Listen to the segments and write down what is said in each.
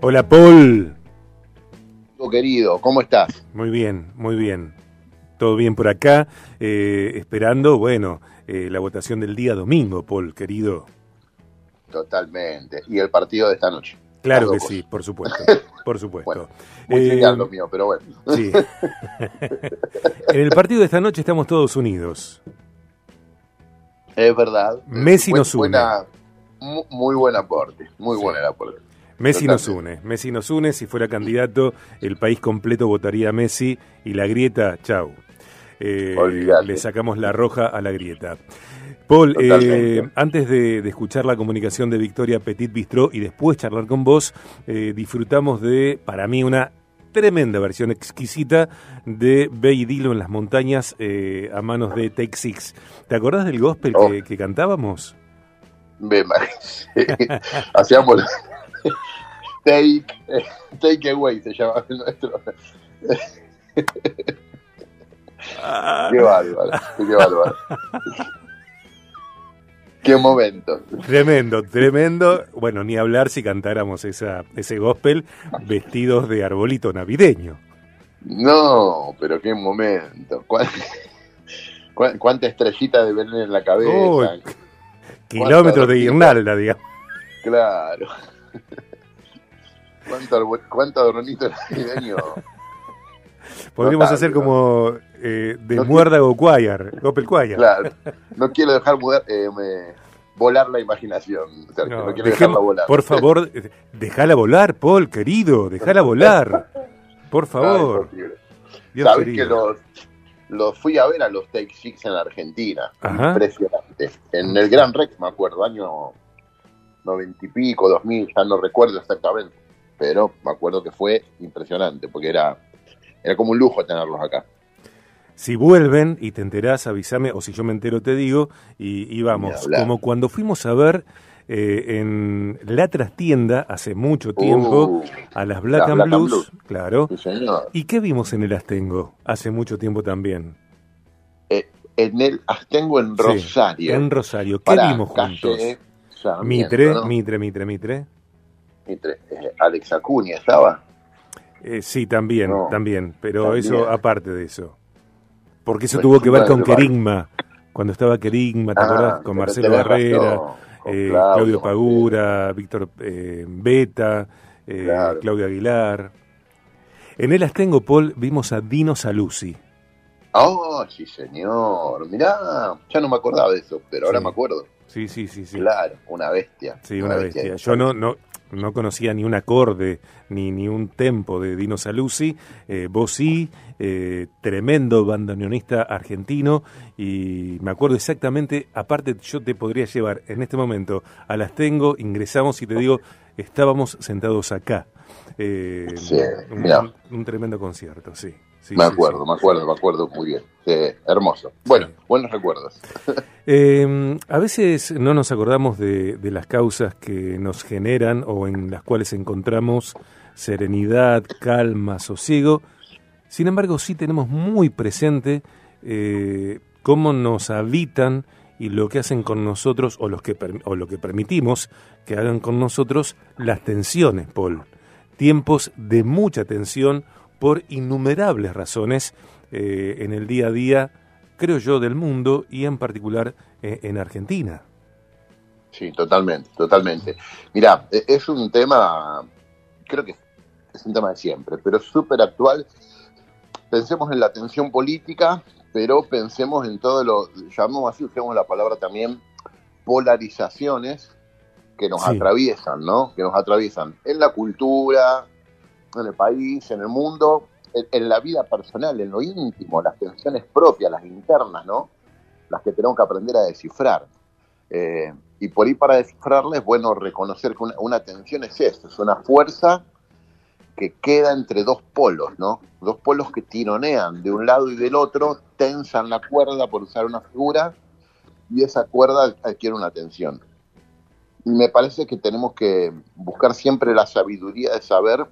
Hola, Paul. Querido, ¿cómo estás? Muy bien, muy bien. Todo bien por acá, eh, esperando, bueno, eh, la votación del día domingo, Paul, querido. Totalmente. Y el partido de esta noche. Claro que sí, por supuesto, por supuesto. Bueno, muy Eh, lo mío, pero bueno. Sí. en el partido de esta noche estamos todos unidos. Es verdad. Messi Buen- nos une. buena- mu- muy buen aporte, muy Sí. buen el aporte. Messi nos une, Messi nos une, si fuera candidato, el país completo votaría a Messi y la grieta, chau. Eh, le sacamos la roja a la grieta. Paul, eh, antes de, de escuchar la comunicación de Victoria Petit Bistró y después charlar con vos, eh, disfrutamos de, para mí, una tremenda versión exquisita de Ve y Dilo en las montañas eh, a manos de Take Six. ¿Te acordás del gospel Oh. que, que cantábamos? Ma- Hacíamos take, take away, se llama el nuestro. Qué bárbaro, qué bárbaro. Qué momento. Tremendo, tremendo. Bueno, ni hablar si cantáramos esa, ese gospel vestidos de arbolito navideño. No, pero qué momento. ¿Cuán- cuán- ¿Cuánta estrellita de Belén en la cabeza? Kilómetros de guirnalda, digamos. Claro. ¿Cuánto, arbo- cuánto adornito navideño? Podríamos hacer como eh, de No muérdago choir, gospel choir. Claro. No quiero dejar mudar- eh, me- volar la imaginación. O sea, No, no, quiero dejemos- dejarla volar. por favor, déjala volar, Paul, querido, déjala volar. Por favor. Dios Sabés que los, los fui a ver a los Take Six en la Argentina. Ajá. Impresionante. En el Gran Rex, me acuerdo, año noventa y pico, dos mil, ya no recuerdo exactamente. Pero me acuerdo que fue impresionante, porque era, era como un lujo tenerlos acá. Si vuelven y te enterás, avísame, o si yo me entero te digo, y, y vamos, como cuando fuimos a ver eh, en la trastienda hace mucho tiempo Uh, a las Black, and, Black and Blues, claro. sí. ¿Y qué vimos en el Astengo hace mucho tiempo también? En el Astengo en Sí, Rosario. en Rosario. ¿Qué vimos calle Mitre, ¿no? Mitre, Mitre, Mitre. Mitre. Eh, Alex Acuña estaba. Eh, sí, también, No, también, pero también. eso aparte de eso. Porque eso tuvo que ver con. Querigma, cuando estaba Querigma, ¿te Ah, acordás? Con Marcelo con eh, Claudio, Claudio Pagura, Víctor Beta, Claro. Claudio Aguilar. En el Astengo, Paul, vimos a Dino Saluzzi. Oh, sí, señor. Mirá, ya no me acordaba de eso, pero ahora me acuerdo. Sí, sí, sí, sí. Claro, una bestia. Sí, una bestia. Yo no, no, no conocía ni un acorde ni, ni un tempo de Dino Saluzzi. Eh, vos sí, eh, tremendo bandoneonista argentino. Y me acuerdo exactamente, aparte yo te podría llevar en este momento a las tengo, ingresamos y te digo, estábamos sentados acá. Eh, Sí, un, mirá. un- un tremendo concierto, sí. Sí, me acuerdo, sí. me acuerdo, me acuerdo muy bien. Hermoso. Bueno, buenos recuerdos. Eh, a veces no nos acordamos de, de las causas que nos generan o en las cuales encontramos serenidad, calma, sosiego. Sin embargo, sí tenemos muy presente eh, cómo nos habitan y lo que hacen con nosotros o, los que, o lo que permitimos que hagan con nosotros las tensiones, Paul. Tiempos de mucha tensión por innumerables razones eh, en el día a día creo yo, del mundo y en particular eh, en Argentina. Sí, totalmente, totalmente. Mirá, e- es un tema, creo que es un tema de siempre, pero súper actual. Pensemos en la tensión política, pero pensemos en todo lo, llamamos así, usemos la palabra también, polarizaciones que nos Sí. atraviesan, ¿no? Que nos atraviesan en la cultura, en el país, en el mundo, en, la vida personal, en lo íntimo, las tensiones propias, las internas, ¿no? Las que tenemos que aprender a descifrar. Eh, y por ahí para descifrarla es bueno reconocer que una, una tensión es esto, es una fuerza que queda entre dos polos, ¿no? Dos polos que tironean de un lado y del otro, tensan la cuerda por usar una figura y esa cuerda adquiere una tensión. Y me parece que tenemos que buscar siempre la sabiduría de saber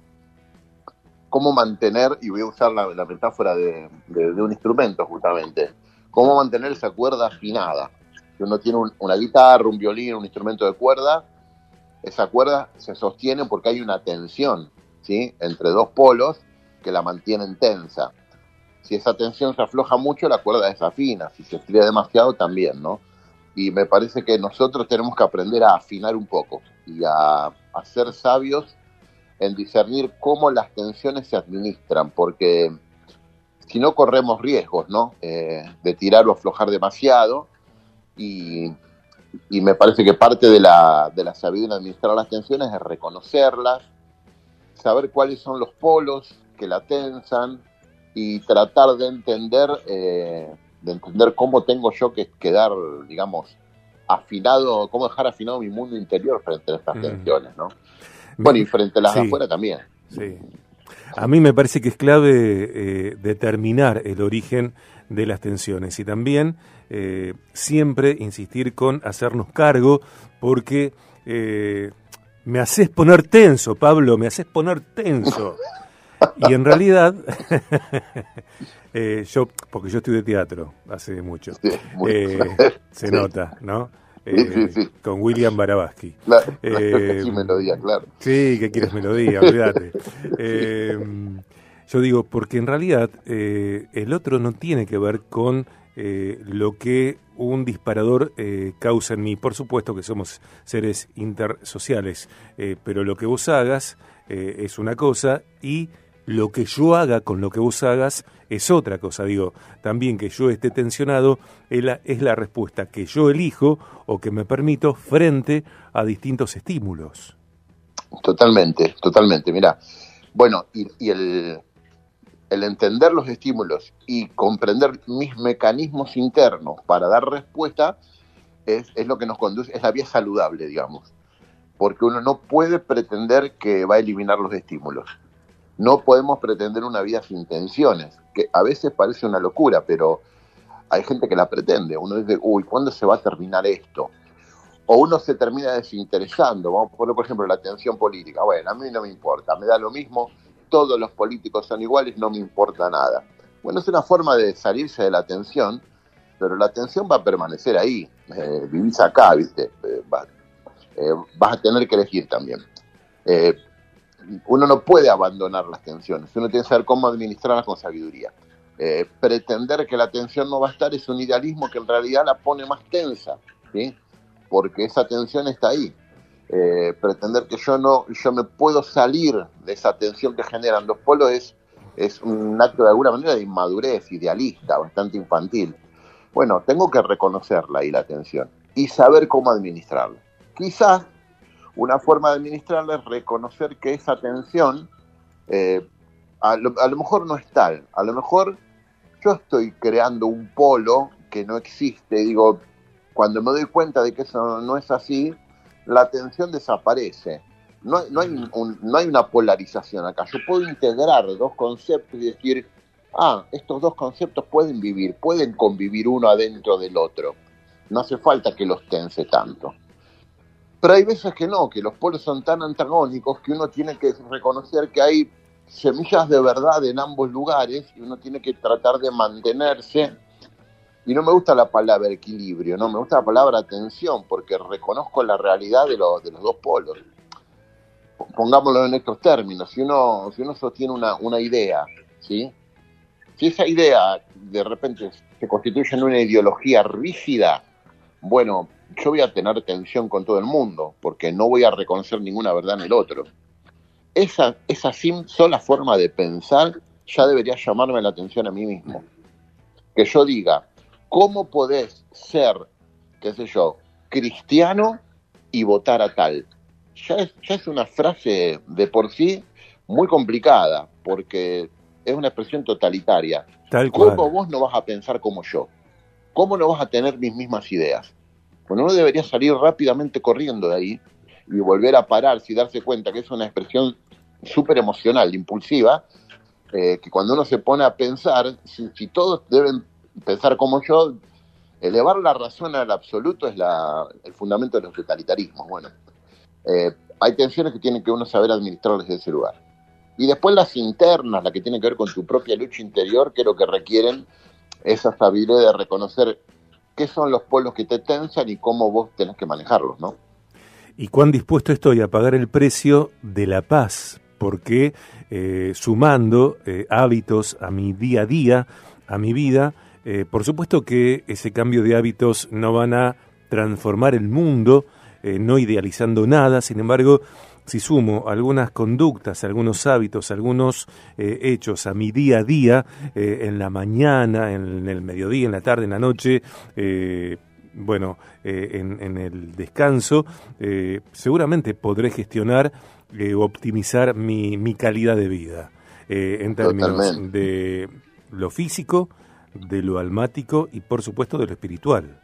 cómo mantener, y voy a usar la, la metáfora de, de- de un instrumento justamente, cómo mantener esa cuerda afinada. Si uno tiene un- una guitarra, un violín, un instrumento de cuerda, esa cuerda se sostiene porque hay una tensión, ¿sí? Entre dos polos que la mantienen tensa. Si esa tensión se afloja mucho, la cuerda desafina. Si se estira demasiado, también, ¿no? Y me parece que nosotros tenemos que aprender a afinar un poco y a, a ser sabios en discernir cómo las tensiones se administran, porque si no corremos riesgos, ¿no? Eh, de tirar o aflojar demasiado y, y, me parece que parte de la, de la sabiduría en administrar las tensiones es reconocerlas, saber cuáles son los polos que la tensan y tratar de entender, eh, de entender cómo tengo yo que quedar, digamos, afinado, cómo dejar afinado mi mundo interior frente a estas mm. tensiones, ¿no? Bueno, y frente a las de afuera también. Sí. A mí me parece que es clave eh, determinar el origen de las tensiones y también eh, siempre insistir con hacernos cargo porque eh, me haces poner tenso, Pablo, me haces poner tenso. Y en realidad, yo, porque yo estudié teatro hace mucho, se nota, ¿no? Eh, con William Barabaski. Eh, melodía, claro. Sí, que quieres melodía, olvídate. Eh, yo digo, porque en realidad el otro no tiene que ver con lo que un disparador causa en mí. Por supuesto que somos seres intersociales, pero lo que vos hagas es una cosa y lo que yo haga con lo que vos hagas es otra cosa. Digo, también que yo esté tensionado es la, es la respuesta que yo elijo o que me permito frente a distintos estímulos. Totalmente, totalmente. Mira, bueno, y, el, el entender los estímulos y comprender mis mecanismos internos para dar respuesta es, es lo que nos conduce, es la vía saludable, digamos. Porque uno no puede pretender que va a eliminar los estímulos no podemos pretender una vida sin tensiones, que a veces parece una locura, pero hay gente que la pretende. Uno dice, uy, ¿cuándo se va a terminar esto? O uno se termina desinteresando. Vamos a poner, por ejemplo, la tensión política. Bueno, a mí no me importa, me da lo mismo, todos los políticos son iguales, no me importa nada. Bueno, es una forma de salirse de la tensión, pero la tensión va a permanecer ahí. Eh, vivís acá, ¿viste? Eh, eh, vas a tener que elegir también. Uno no puede abandonar las tensiones, uno tiene que saber cómo administrarlas con sabiduría. Eh, pretender que la tensión no va a estar es un idealismo que en realidad la pone más tensa, ¿sí? porque esa tensión está ahí. Eh, pretender que yo no yo me puedo salir de esa tensión que generan los polos es, es un acto de alguna manera de inmadurez, idealista, bastante infantil. Bueno, tengo que reconocerla ahí la tensión y saber cómo administrarla. Quizás una forma de administrarla es reconocer que esa tensión eh, a, lo, mejor no es tal, a lo mejor yo estoy creando un polo que no existe, digo, cuando me doy cuenta de que eso no es así, la tensión desaparece. No, no, hay no hay una polarización acá. Yo puedo integrar dos conceptos y decir, ah, estos dos conceptos pueden vivir, pueden convivir uno adentro del otro. No hace falta que los tense tanto. Pero hay veces que no, que los polos son tan antagónicos que uno tiene que reconocer que hay semillas de verdad en ambos lugares y uno tiene que tratar de mantenerse. Y no me gusta la palabra equilibrio, no me gusta la palabra atención, porque reconozco la realidad de, los, de los dos polos. Pongámoslo en estos términos, si uno, si uno sostiene una, una idea, ¿sí? si esa idea de repente se constituye en una ideología rígida, bueno, yo voy a tener tensión con todo el mundo, porque no voy a reconocer ninguna verdad en el otro. Esa, esa sola forma de pensar ya debería llamarme la atención a mí mismo. Que yo diga, ¿cómo podés ser, qué sé yo, cristiano y votar a tal? Ya es, ya es una frase de por sí muy complicada, porque es una expresión totalitaria. Tal ¿Cómo vos no vas a pensar como yo? ¿Cómo no vas a tener mis mismas ideas? Bueno, uno debería salir rápidamente corriendo de ahí y volver a pararse y darse cuenta que es una expresión súper emocional, impulsiva, eh, que cuando uno se pone a pensar, si, todos deben pensar como yo, elevar la razón al absoluto es la, el fundamento de los totalitarismos. Bueno, eh, hay tensiones que tienen que uno saber administrar desde ese lugar. Y después las internas, las que tienen que ver con tu propia lucha interior, creo que requieren esa sabiduría de reconocer qué son los polos que te tensan y cómo vos tenés que manejarlos, ¿no? y cuán dispuesto estoy a pagar el precio de la paz, porque eh, sumando eh, hábitos a mi día a día, a mi vida, eh, por supuesto que ese cambio de hábitos no van a transformar el mundo, no idealizando nada, sin embargo, si sumo algunas conductas, algunos hábitos, algunos hechos a mi día a día, en la mañana, en el mediodía, en la tarde, en la noche, bueno, en, el descanso, seguramente podré gestionar eh, optimizar mi, mi, calidad de vida eh, en términos de lo físico, de lo almático y por supuesto de lo espiritual.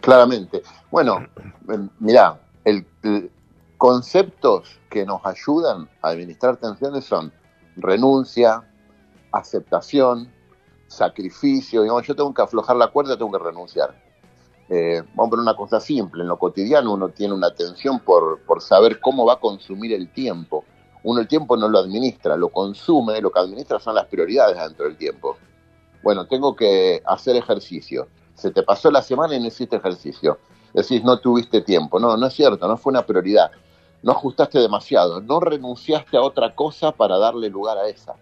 Claramente. Bueno, em, mirá, el, conceptos que nos ayudan a administrar tensiones son renuncia, aceptación, sacrificio. Digamos, yo tengo que aflojar la cuerda, tengo que renunciar eh, vamos a una cosa simple, en lo cotidiano uno tiene una tensión por, por saber cómo va a consumir el tiempo. Uno el tiempo no lo administra, lo consume, lo que administra son las prioridades dentro del tiempo. Bueno, tengo que hacer ejercicio. Se te pasó la semana y no hiciste ejercicio. Decís, no tuviste tiempo. No, no es cierto, no fue una prioridad. No ajustaste demasiado, no renunciaste a otra cosa para darle lugar a esa.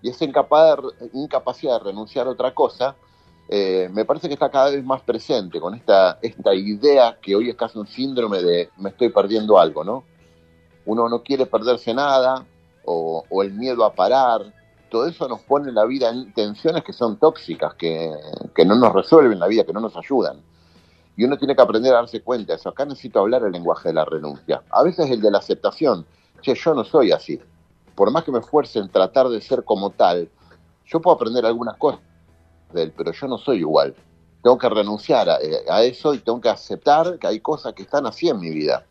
Y esa incapacidad de renunciar a otra cosa eh, me parece que está cada vez más presente con esta, esta idea que hoy es casi un síndrome de me estoy perdiendo algo, ¿no? Uno no quiere perderse nada o, el miedo a parar, todo eso nos pone la vida en tensiones que son tóxicas, que, no nos resuelven la vida, que no nos ayudan. Y uno tiene que aprender a darse cuenta de eso. Acá necesito hablar el lenguaje de la renuncia. A veces el de la aceptación. Che, yo no soy así. Por más que me esfuerce en tratar de ser como tal, yo puedo aprender algunas cosas de él, pero yo no soy igual. Tengo que renunciar a, eso y tengo que aceptar que hay cosas que están así en mi vida.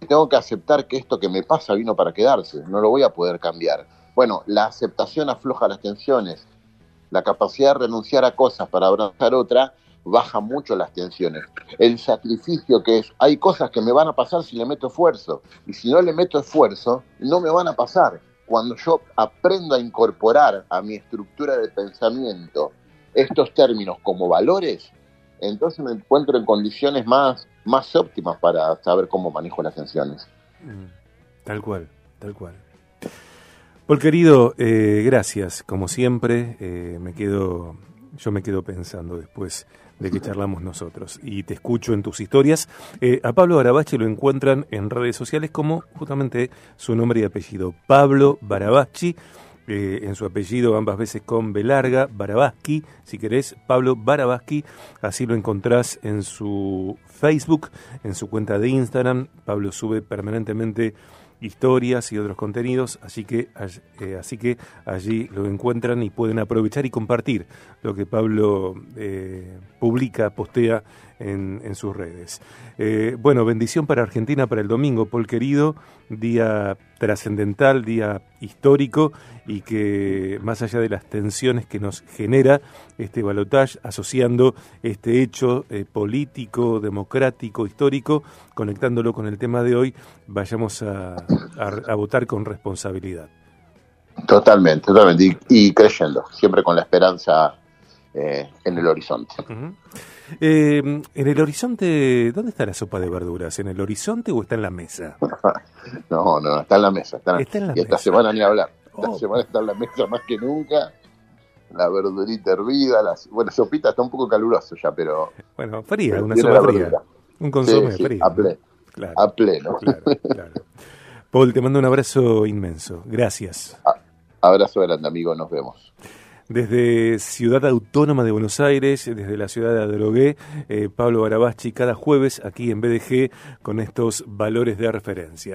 Tengo que aceptar que esto que me pasa vino para quedarse, no lo voy a poder cambiar. Bueno, la aceptación afloja las tensiones, la capacidad de renunciar a cosas para abrazar otra baja mucho las tensiones. El sacrificio que es, hay cosas que me van a pasar si le meto esfuerzo, y si no le meto esfuerzo, no me van a pasar cuando yo aprendo a incorporar a mi estructura de pensamiento estos términos como valores, entonces me encuentro en condiciones más, más óptimas para saber cómo manejo las tensiones. Mm, tal cual, tal cual. Paul querido, eh, gracias. Como siempre, eh, me quedo, yo me quedo pensando después de que charlamos nosotros. Y te escucho en tus historias. Eh, a Pablo Barabachi lo encuentran en redes sociales como justamente su nombre y apellido. Pablo Barabachi. En su apellido ambas veces con B larga, Barabaski, si querés, Pablo Barabaski, así lo encontrás en su Facebook, en su cuenta de Instagram, Pablo sube permanentemente historias y otros contenidos, así que, eh, así que allí lo encuentran y pueden aprovechar y compartir lo que Pablo eh, publica, postea en, sus redes. Eh, bueno, bendición para Argentina para el domingo, Paul querido, día trascendental, día histórico y que más allá de las tensiones que nos genera este balotaje, asociando este hecho eh, político, democrático, histórico, conectándolo con el tema de hoy, vayamos a, votar con responsabilidad. Totalmente, totalmente, y, creyendo, siempre con la esperanza eh, en el horizonte. Eh, en el horizonte, ¿dónde está la sopa de verduras? ¿En el horizonte o está en la mesa? no, no, está en la mesa. Está, en la y esta semana ni hablar. Esta oh. semana está en la mesa más que nunca. La verdurita hervida, las, bueno, sopita está un poco caluroso ya, pero... Bueno, fría, una sopa fría. Un consomé frío. A pleno. a pleno. Claro, Paul, te mando un abrazo inmenso. Gracias. abrazo grande, amigo. Nos vemos desde Ciudad Autónoma de Buenos Aires, desde la ciudad de Adrogué, eh, Pablo Barabachi, cada jueves aquí en BDG con estos valores de referencia.